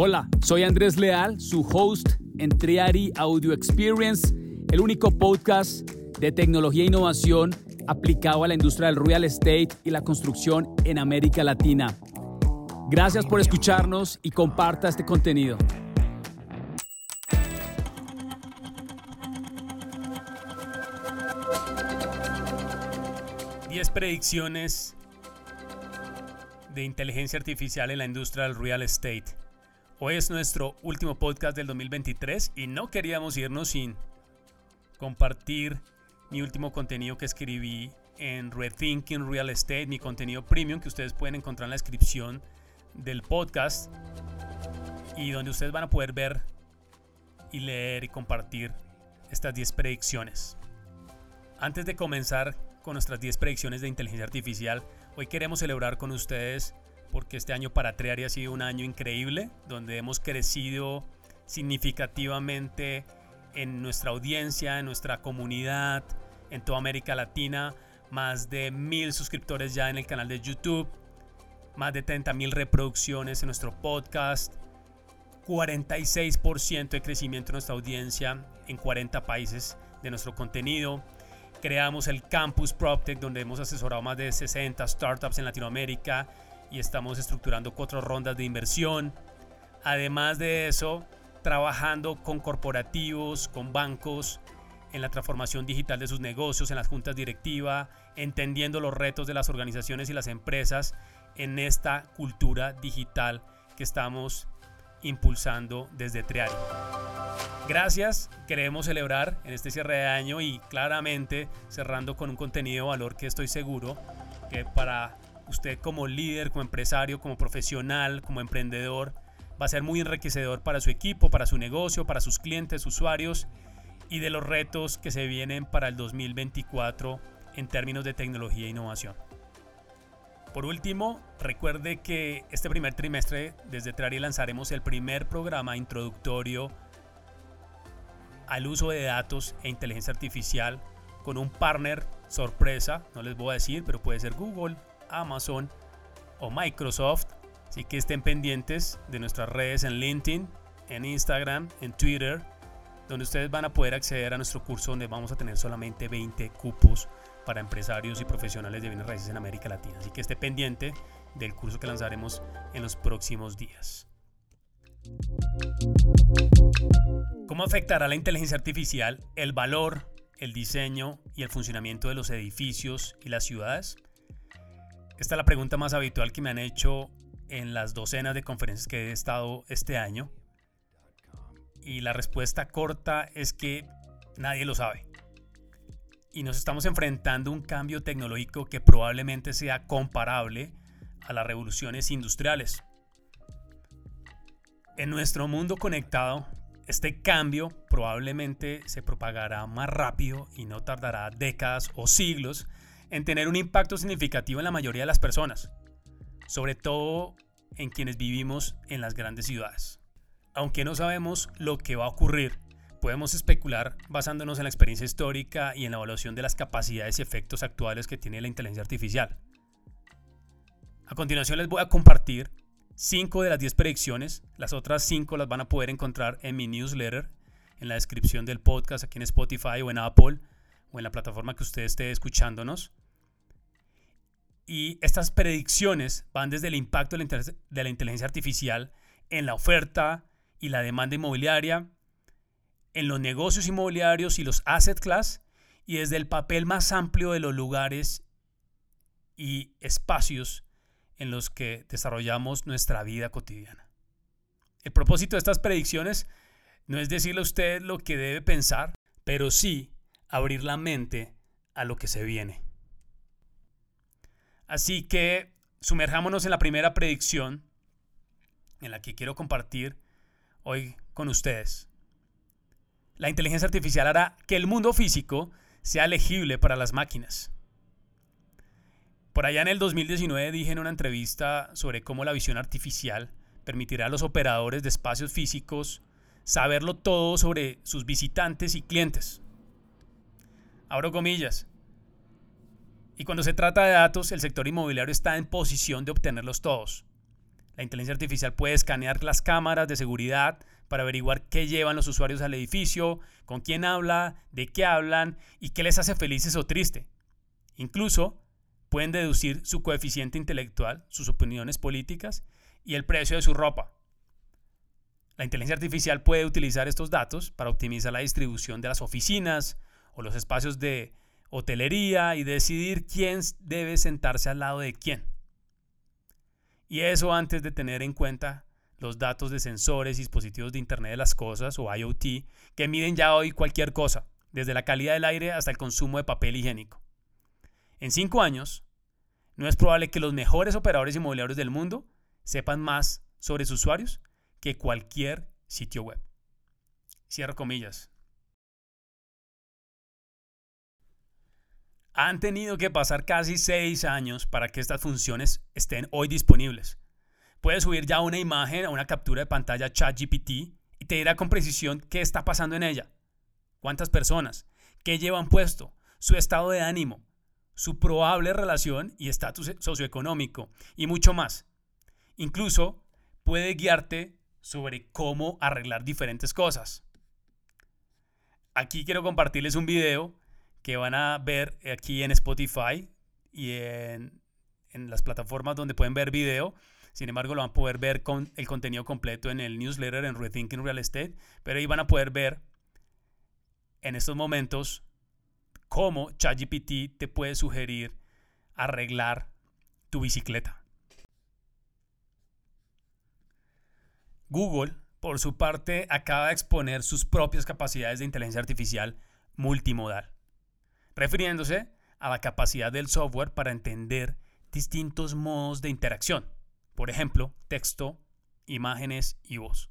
Hola, soy Andrés Leal, su host en Triari Audio Experience, el único podcast de tecnología e innovación aplicado a la industria del real estate y la construcción en América Latina. Gracias por escucharnos y comparta este contenido. Predicciones de inteligencia artificial en la industria del real estate. Hoy es nuestro último podcast del 2023 y no queríamos irnos sin compartir mi último contenido que escribí en Rethinking Real Estate, mi contenido premium que ustedes pueden encontrar en la descripción del podcast y donde ustedes van a poder ver y leer y compartir estas 10 predicciones. Antes de comenzar con nuestras 10 predicciones de inteligencia artificial, hoy queremos celebrar con ustedes porque este año para Treari ha sido un año increíble, donde hemos crecido significativamente en nuestra audiencia, en nuestra comunidad, en toda América Latina, más de mil suscriptores ya en el canal de YouTube, más de 30 mil reproducciones en nuestro podcast, 46% de crecimiento en nuestra audiencia en 40 países de nuestro contenido. Creamos el Campus PropTech donde hemos asesorado más de 60 startups en Latinoamérica y estamos estructurando cuatro rondas de inversión. Además de eso, trabajando con corporativos, con bancos, en la transformación digital de sus negocios, en las juntas directivas, entendiendo los retos de las organizaciones y las empresas en esta cultura digital que estamos impulsando desde Triari. Gracias, queremos celebrar en este cierre de año y claramente cerrando con un contenido de valor que estoy seguro que para usted como líder, como empresario, como profesional, como emprendedor, va a ser muy enriquecedor para su equipo, para su negocio, para sus clientes, usuarios y de los retos que se vienen para el 2024 en términos de tecnología e innovación. Por último, recuerde que este primer trimestre desde Trari lanzaremos el primer programa introductorio al uso de datos e inteligencia artificial con un partner sorpresa, no les voy a decir, pero puede ser Google, Amazon o Microsoft. Así que estén pendientes de nuestras redes en LinkedIn, en Instagram, en Twitter, donde ustedes van a poder acceder a nuestro curso donde vamos a tener solamente 20 cupos para empresarios y profesionales de bienes raíces en América Latina. Así que esté pendiente del curso que lanzaremos en los próximos días. ¿Cómo afectará la inteligencia artificial el valor, el diseño y el funcionamiento de los edificios y las ciudades? Esta es la pregunta más habitual que me han hecho en las docenas de conferencias que he estado este año. Y la respuesta corta es que nadie lo sabe. Y nos estamos enfrentando a un cambio tecnológico que probablemente sea comparable a las revoluciones industriales. En nuestro mundo conectado, este cambio probablemente se propagará más rápido y no tardará décadas o siglos en tener un impacto significativo en la mayoría de las personas, sobre todo en quienes vivimos en las grandes ciudades. Aunque no sabemos lo que va a ocurrir, podemos especular basándonos en la experiencia histórica y en la evaluación de las capacidades y efectos actuales que tiene la inteligencia artificial. A continuación les voy a compartir 5 de las 10 predicciones, las otras 5 las van a poder encontrar en mi newsletter, en la descripción del podcast aquí en Spotify o en Apple o en la plataforma que usted esté escuchándonos. Y estas predicciones van desde el impacto de la inteligencia artificial en la oferta y la demanda inmobiliaria, en los negocios inmobiliarios y los asset class, y desde el papel más amplio de los lugares y espacios en los que desarrollamos nuestra vida cotidiana. El propósito de estas predicciones no es decirle a usted lo que debe pensar, pero sí abrir la mente a lo que se viene. Así que sumerjámonos en la primera predicción en la que quiero compartir hoy con ustedes. La inteligencia artificial hará que el mundo físico sea legible para las máquinas. Por allá en el 2019 dije en una entrevista sobre cómo la visión artificial permitirá a los operadores de espacios físicos saberlo todo sobre sus visitantes y clientes. Abro comillas. Y cuando se trata de datos, el sector inmobiliario está en posición de obtenerlos todos. La inteligencia artificial puede escanear las cámaras de seguridad para averiguar qué llevan los usuarios al edificio, con quién habla, de qué hablan y qué les hace felices o triste. Incluso pueden deducir su coeficiente intelectual, sus opiniones políticas y el precio de su ropa. La inteligencia artificial puede utilizar estos datos para optimizar la distribución de las oficinas o los espacios de hotelería y decidir quién debe sentarse al lado de quién. Y eso antes de tener en cuenta los datos de sensores y dispositivos de Internet de las Cosas o IoT que miden ya hoy cualquier cosa, desde la calidad del aire hasta el consumo de papel higiénico. En cinco años, no es probable que los mejores operadores inmobiliarios del mundo sepan más sobre sus usuarios que cualquier sitio web. Cierro comillas. Han tenido que pasar casi seis años para que estas funciones estén hoy disponibles. Puedes subir ya una imagen o una captura de pantalla ChatGPT y te dirá con precisión qué está pasando en ella, cuántas personas, qué llevan puesto, su estado de ánimo, su probable relación y estatus socioeconómico y mucho más. Incluso puede guiarte sobre cómo arreglar diferentes cosas. Aquí quiero compartirles un video que van a ver aquí en Spotify y en, en las plataformas donde pueden ver video. Sin embargo, lo van a poder ver con el contenido completo en el newsletter en Rethinking Real Estate. Pero ahí van a poder ver en estos momentos cómo ChatGPT te puede sugerir arreglar tu bicicleta. Google, por su parte, acaba de exponer sus propias capacidades de inteligencia artificial multimodal, refiriéndose a la capacidad del software para entender distintos modos de interacción, por ejemplo, texto, imágenes y voz.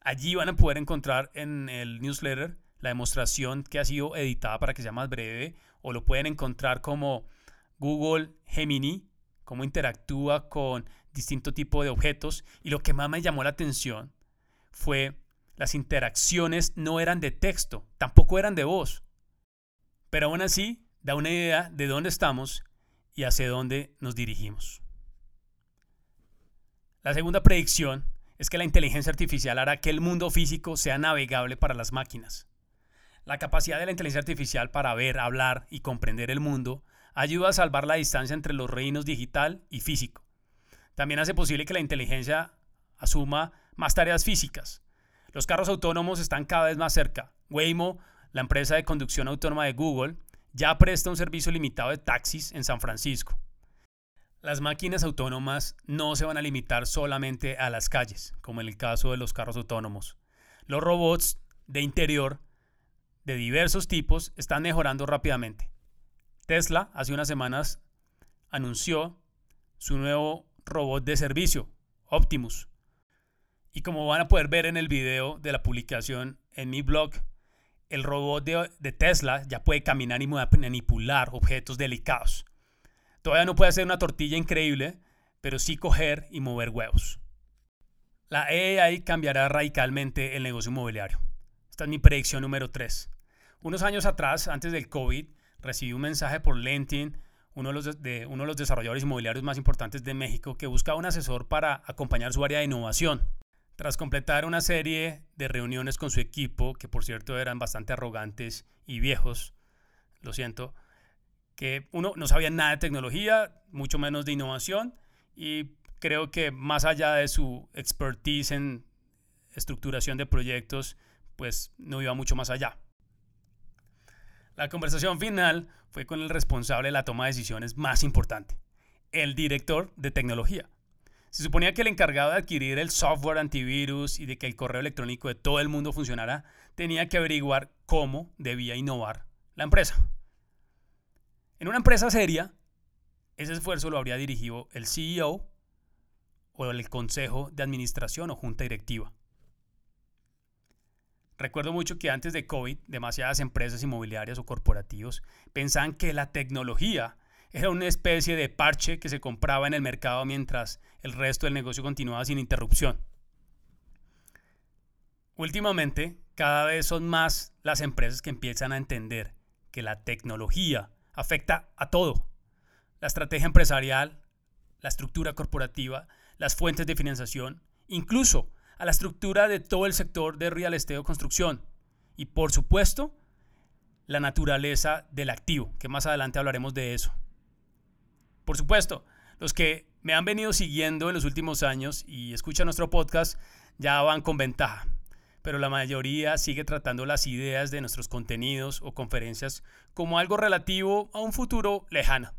Allí van a poder encontrar en el newsletter la demostración que ha sido editada para que sea más breve, o lo pueden encontrar como Google Gemini, cómo interactúa con distinto tipo de objetos. Y lo que más me llamó la atención fue las interacciones no eran de texto, tampoco eran de voz. Pero aún así da una idea de dónde estamos y hacia dónde nos dirigimos. La segunda predicción es que la inteligencia artificial hará que el mundo físico sea navegable para las máquinas. La capacidad de la inteligencia artificial para ver, hablar y comprender el mundo ayuda a salvar la distancia entre los reinos digital y físico. También hace posible que la inteligencia asuma más tareas físicas. Los carros autónomos están cada vez más cerca. Waymo, la empresa de conducción autónoma de Google, ya presta un servicio limitado de taxis en San Francisco. Las máquinas autónomas no se van a limitar solamente a las calles, como en el caso de los carros autónomos. Los robots de interior de diversos tipos están mejorando rápidamente. Tesla hace unas semanas anunció su nuevo robot de servicio, Optimus. Y como van a poder ver en el video de la publicación en mi blog, el robot de, Tesla ya puede caminar y manipular objetos delicados. Todavía no puede hacer una tortilla increíble, pero sí coger y mover huevos. La AI cambiará radicalmente el negocio inmobiliario. Esta es mi predicción número 3. Unos años atrás, antes del COVID, recibí un mensaje por LinkedIn uno de, los uno de los desarrolladores inmobiliarios más importantes de México, que buscaba un asesor para acompañar su área de innovación. Tras completar una serie de reuniones con su equipo, que por cierto eran bastante arrogantes y viejos, lo siento, que uno no sabía nada de tecnología, mucho menos de innovación, y creo que más allá de su expertise en estructuración de proyectos, pues no iba mucho más allá. La conversación final fue con el responsable de la toma de decisiones más importante, el director de tecnología. Se suponía que el encargado de adquirir el software antivirus y de que el correo electrónico de todo el mundo funcionara tenía que averiguar cómo debía innovar la empresa. En una empresa seria, ese esfuerzo lo habría dirigido el CEO o el consejo de administración o junta directiva. Recuerdo mucho que antes de COVID, demasiadas empresas inmobiliarias o corporativos pensaban que la tecnología era una especie de parche que se compraba en el mercado mientras el resto del negocio continuaba sin interrupción. Últimamente, cada vez son más las empresas que empiezan a entender que la tecnología afecta a todo. La estrategia empresarial, la estructura corporativa, las fuentes de financiación, incluso a la estructura de todo el sector de real estate o construcción. Y por supuesto, la naturaleza del activo, que más adelante hablaremos de eso. Por supuesto, los que me han venido siguiendo en los últimos años y escuchan nuestro podcast ya van con ventaja, pero la mayoría sigue tratando las ideas de nuestros contenidos o conferencias como algo relativo a un futuro lejano.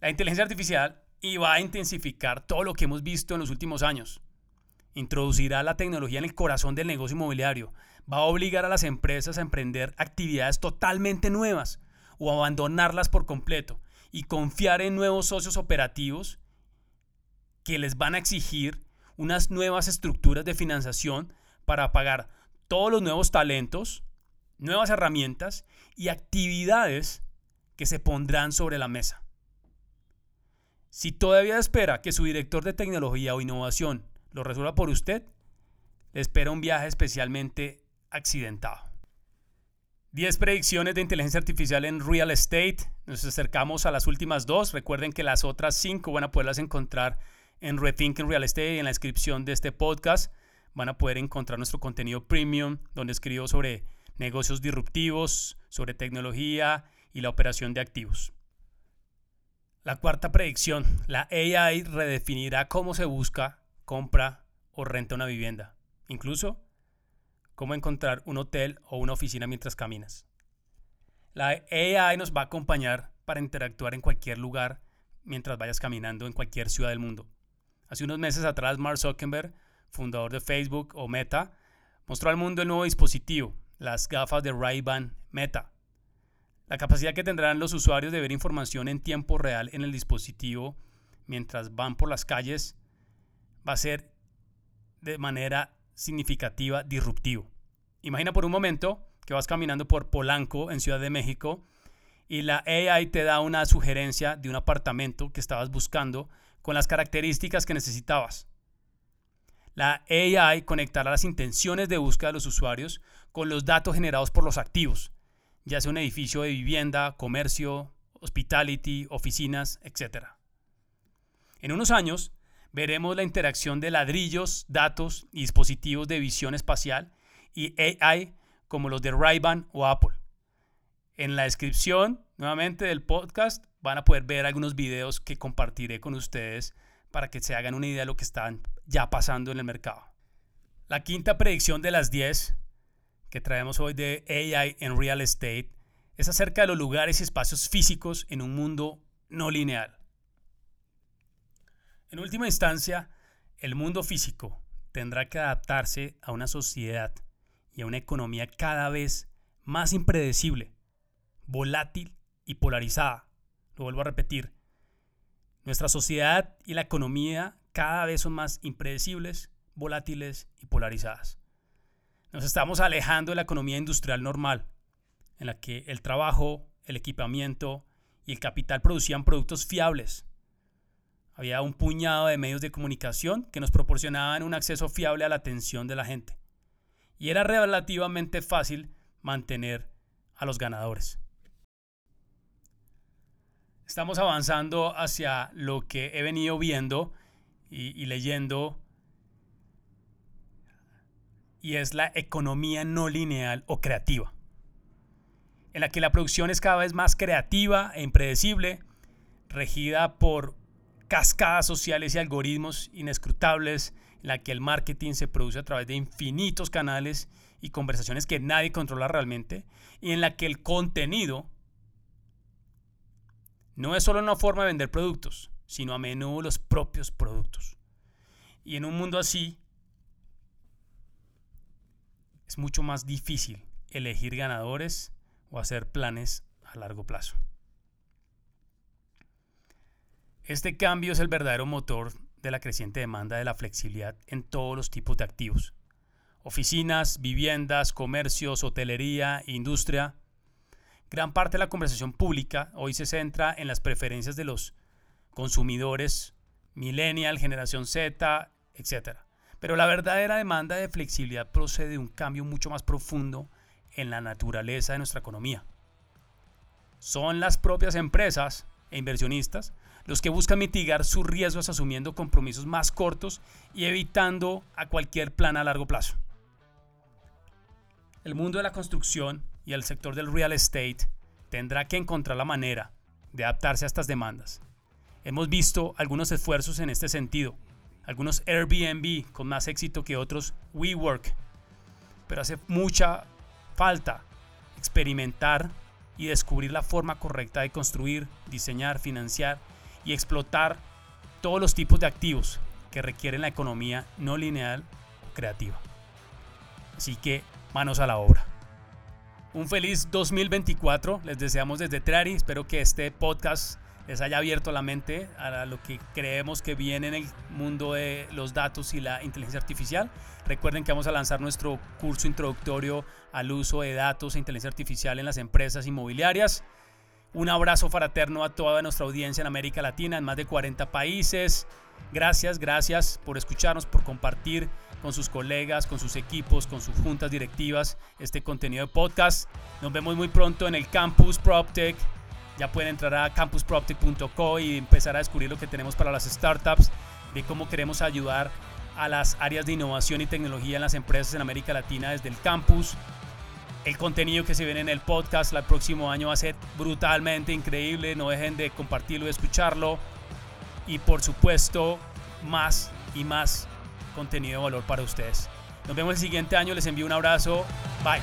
La inteligencia artificial iba a intensificar todo lo que hemos visto en los últimos años. Introducirá la tecnología en el corazón del negocio inmobiliario. Va a obligar a las empresas a emprender actividades totalmente nuevas o abandonarlas por completo y confiar en nuevos socios operativos que les van a exigir unas nuevas estructuras de financiación para pagar todos los nuevos talentos, nuevas herramientas y actividades que se pondrán sobre la mesa. Si todavía espera que su director de tecnología o innovación lo resuelva por usted, le espera un viaje especialmente accidentado. 10 predicciones de inteligencia artificial en real estate. Nos acercamos a las últimas dos. Recuerden que las otras 5 van a poderlas encontrar en Rethinking Real Estate y en la descripción de este podcast. Van a poder encontrar nuestro contenido premium, donde escribo sobre negocios disruptivos, sobre tecnología y la operación de activos. La cuarta predicción, la AI redefinirá cómo se busca, compra o renta una vivienda. Incluso cómo encontrar un hotel o una oficina mientras caminas. La AI nos va a acompañar para interactuar en cualquier lugar mientras vayas caminando en cualquier ciudad del mundo. Hace unos meses atrás, Mark Zuckerberg, fundador de Facebook o Meta, mostró al mundo el nuevo dispositivo, las gafas de Ray-Ban Meta. La capacidad que tendrán los usuarios de ver información en tiempo real en el dispositivo mientras van por las calles va a ser de manera significativa disruptivo. Imagina por un momento que vas caminando por Polanco en Ciudad de México y la AI te da una sugerencia de un apartamento que estabas buscando con las características que necesitabas. La AI conectará las intenciones de búsqueda de los usuarios con los datos generados por los activos, ya sea un edificio de vivienda, comercio, hospitality, oficinas, etc. En unos años, veremos la interacción de ladrillos, datos y dispositivos de visión espacial y AI como los de ray o Apple. En la descripción, nuevamente, del podcast van a poder ver algunos videos que compartiré con ustedes para que se hagan una idea de lo que están ya pasando en el mercado. La quinta predicción de las 10 que traemos hoy de AI en real estate es acerca de los lugares y espacios físicos en un mundo no lineal. En última instancia, el mundo físico tendrá que adaptarse a una sociedad y a una economía cada vez más impredecible, volátil y polarizada. Lo vuelvo a repetir. Nuestra sociedad y la economía cada vez son más impredecibles, volátiles y polarizadas. Nos estamos alejando de la economía industrial normal, en la que el trabajo, el equipamiento y el capital producían productos fiables. Había un puñado de medios de comunicación que nos proporcionaban un acceso fiable a la atención de la gente. Y era relativamente fácil mantener a los ganadores. Estamos avanzando hacia lo que he venido viendo y, y leyendo y es la economía no lineal o creativa, en la que la producción es cada vez más creativa e impredecible, regida por cascadas sociales y algoritmos inescrutables, en la que el marketing se produce a través de infinitos canales y conversaciones que nadie controla realmente, y en la que el contenido no es solo una forma de vender productos, sino a menudo los propios productos. Y en un mundo así, es mucho más difícil elegir ganadores o hacer planes a largo plazo. Este cambio es el verdadero motor de la creciente demanda de la flexibilidad en todos los tipos de activos. Oficinas, viviendas, comercios, hotelería, industria. Gran parte de la conversación pública hoy se centra en las preferencias de los consumidores, millennial, generación Z, etc. Pero la verdadera demanda de flexibilidad procede de un cambio mucho más profundo en la naturaleza de nuestra economía. Son las propias empresas e inversionistas los que buscan mitigar sus riesgos asumiendo compromisos más cortos y evitando a cualquier plan a largo plazo. El mundo de la construcción y el sector del real estate tendrá que encontrar la manera de adaptarse a estas demandas. Hemos visto algunos esfuerzos en este sentido, algunos Airbnb con más éxito que otros WeWork, pero hace mucha falta experimentar y descubrir la forma correcta de construir, diseñar, financiar y explotar todos los tipos de activos que requieren la economía no lineal creativa. Así que manos a la obra. Un feliz 2024 les deseamos desde Trari. Espero que este podcast les haya abierto la mente a lo que creemos que viene en el mundo de los datos y la inteligencia artificial. Recuerden que vamos a lanzar nuestro curso introductorio al uso de datos e inteligencia artificial en las empresas inmobiliarias. Un abrazo fraterno a toda nuestra audiencia en América Latina, en más de 40 países. Gracias, gracias por escucharnos, por compartir con sus colegas, con sus equipos, con sus juntas directivas este contenido de podcast. Nos vemos muy pronto en el Campus PropTech. Ya pueden entrar a campusproptech.co y empezar a descubrir lo que tenemos para las startups, de cómo queremos ayudar a las áreas de innovación y tecnología en las empresas en América Latina desde el campus. El contenido que se viene en el podcast el próximo año va a ser brutalmente increíble. No dejen de compartirlo y escucharlo. Y por supuesto, más y más contenido de valor para ustedes. Nos vemos el siguiente año. Les envío un abrazo. Bye.